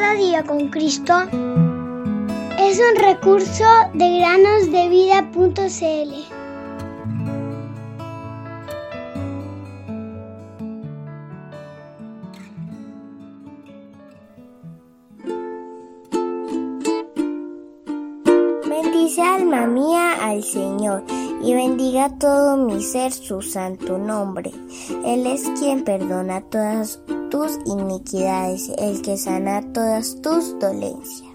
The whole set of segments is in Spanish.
Cada día con Cristo es un recurso de granosdevida.cl. Bendice alma mía al Señor y bendiga todo mi ser su santo nombre. Él es quien perdona todas tus iniquidades, el que sana todas tus dolencias.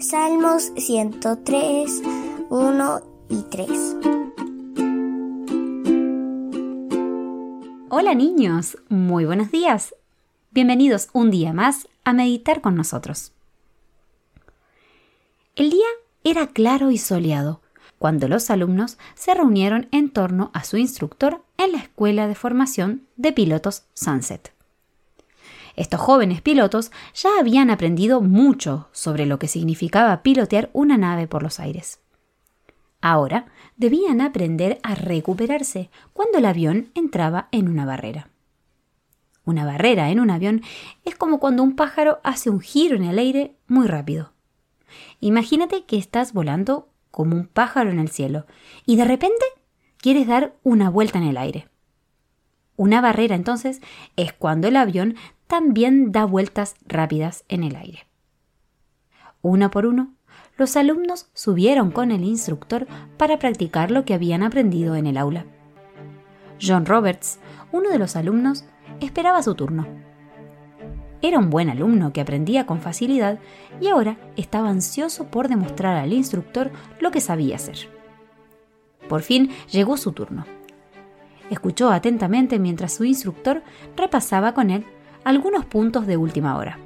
Salmos 103, 1 y 3. Hola niños, muy buenos días. Bienvenidos un día más a meditar con nosotros. El día era claro y soleado cuando los alumnos se reunieron en torno a su instructor en la Escuela de Formación de Pilotos Sunset. Estos jóvenes pilotos ya habían aprendido mucho sobre lo que significaba pilotear una nave por los aires. Ahora debían aprender a recuperarse cuando el avión entraba en una barrera. Una barrera en un avión es como cuando un pájaro hace un giro en el aire muy rápido. Imagínate que estás volando como un pájaro en el cielo y de repente quieres dar una vuelta en el aire. Una barrera entonces es cuando el avión también da vueltas rápidas en el aire. Uno por uno, los alumnos subieron con el instructor para practicar lo que habían aprendido en el aula. John Roberts, uno de los alumnos, esperaba su turno. Era un buen alumno que aprendía con facilidad y ahora estaba ansioso por demostrar al instructor lo que sabía hacer. Por fin llegó su turno. Escuchó atentamente mientras su instructor repasaba con él algunos puntos de última hora.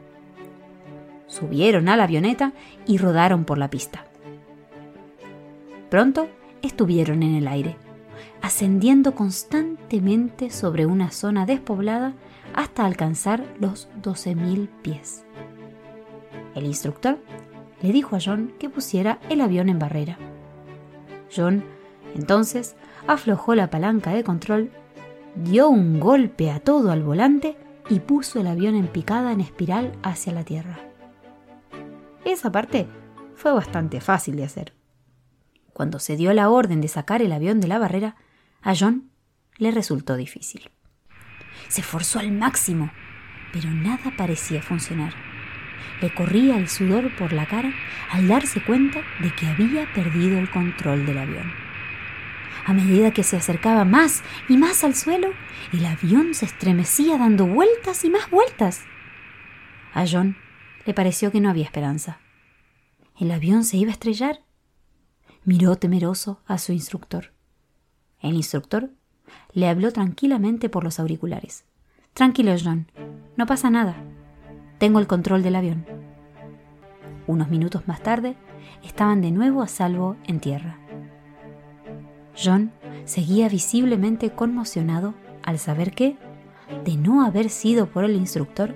Subieron a la avioneta y rodaron por la pista. Pronto estuvieron en el aire, ascendiendo constantemente sobre una zona despoblada hasta alcanzar los 12.000 pies. El instructor le dijo a John que pusiera el avión en barrera. John entonces aflojó la palanca de control, dio un golpe a todo al volante y puso el avión en picada en espiral hacia la Tierra. Esa parte fue bastante fácil de hacer. Cuando se dio la orden de sacar el avión de la barrera, a John le resultó difícil. Se esforzó al máximo, pero nada parecía funcionar. Le corría el sudor por la cara al darse cuenta de que había perdido el control del avión. A medida que se acercaba más y más al suelo, el avión se estremecía dando vueltas y más vueltas. A John le pareció que no había esperanza. ¿El avión se iba a estrellar? Miró temeroso a su instructor. El instructor le habló tranquilamente por los auriculares. Tranquilo, John, no pasa nada. Tengo el control del avión. Unos minutos más tarde, estaban de nuevo a salvo en tierra. John seguía visiblemente conmocionado al saber que, de no haber sido por el instructor,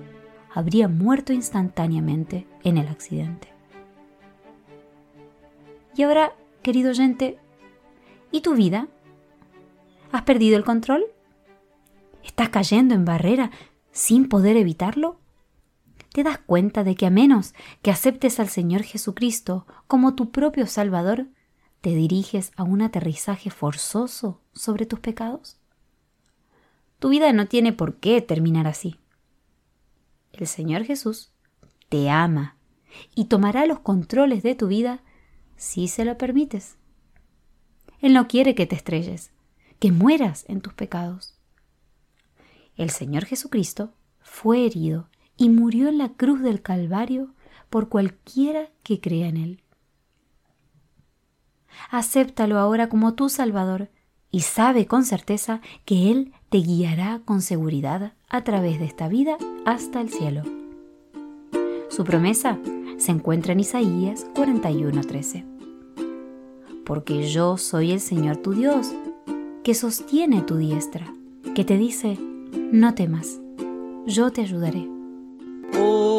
habría muerto instantáneamente en el accidente. Y ahora, querido oyente, ¿y tu vida? ¿Has perdido el control? ¿Estás cayendo en barrera sin poder evitarlo? ¿Te das cuenta de que a menos que aceptes al Señor Jesucristo como tu propio Salvador, te diriges a un aterrizaje forzoso sobre tus pecados? Tu vida no tiene por qué terminar así. El Señor Jesús te ama y tomará los controles de tu vida si se lo permites. Él no quiere que te estrelles, que mueras en tus pecados. El Señor Jesucristo fue herido y murió en la cruz del Calvario por cualquiera que crea en Él. Acéptalo ahora como tu Salvador y sabe con certeza que Él te guiará con seguridad a través de esta vida hasta el cielo. Su promesa se encuentra en Isaías 41:13. Porque yo soy el Señor tu Dios, que sostiene tu diestra, que te dice, no temas, yo te ayudaré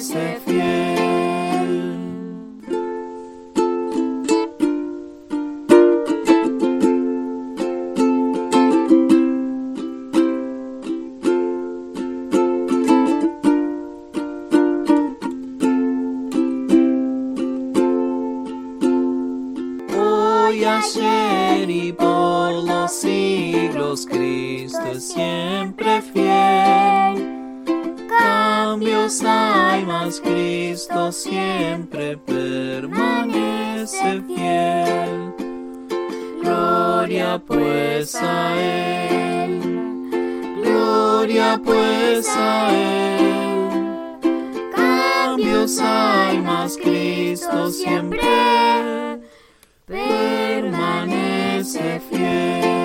permanece fiel. Hoy, ayer y por los siglos, Cristo siempre fiel. Cambios hay, mas Cristo siempre permanece fiel. Gloria pues a Él, gloria pues a Él. Cambios hay, mas Cristo siempre permanece fiel.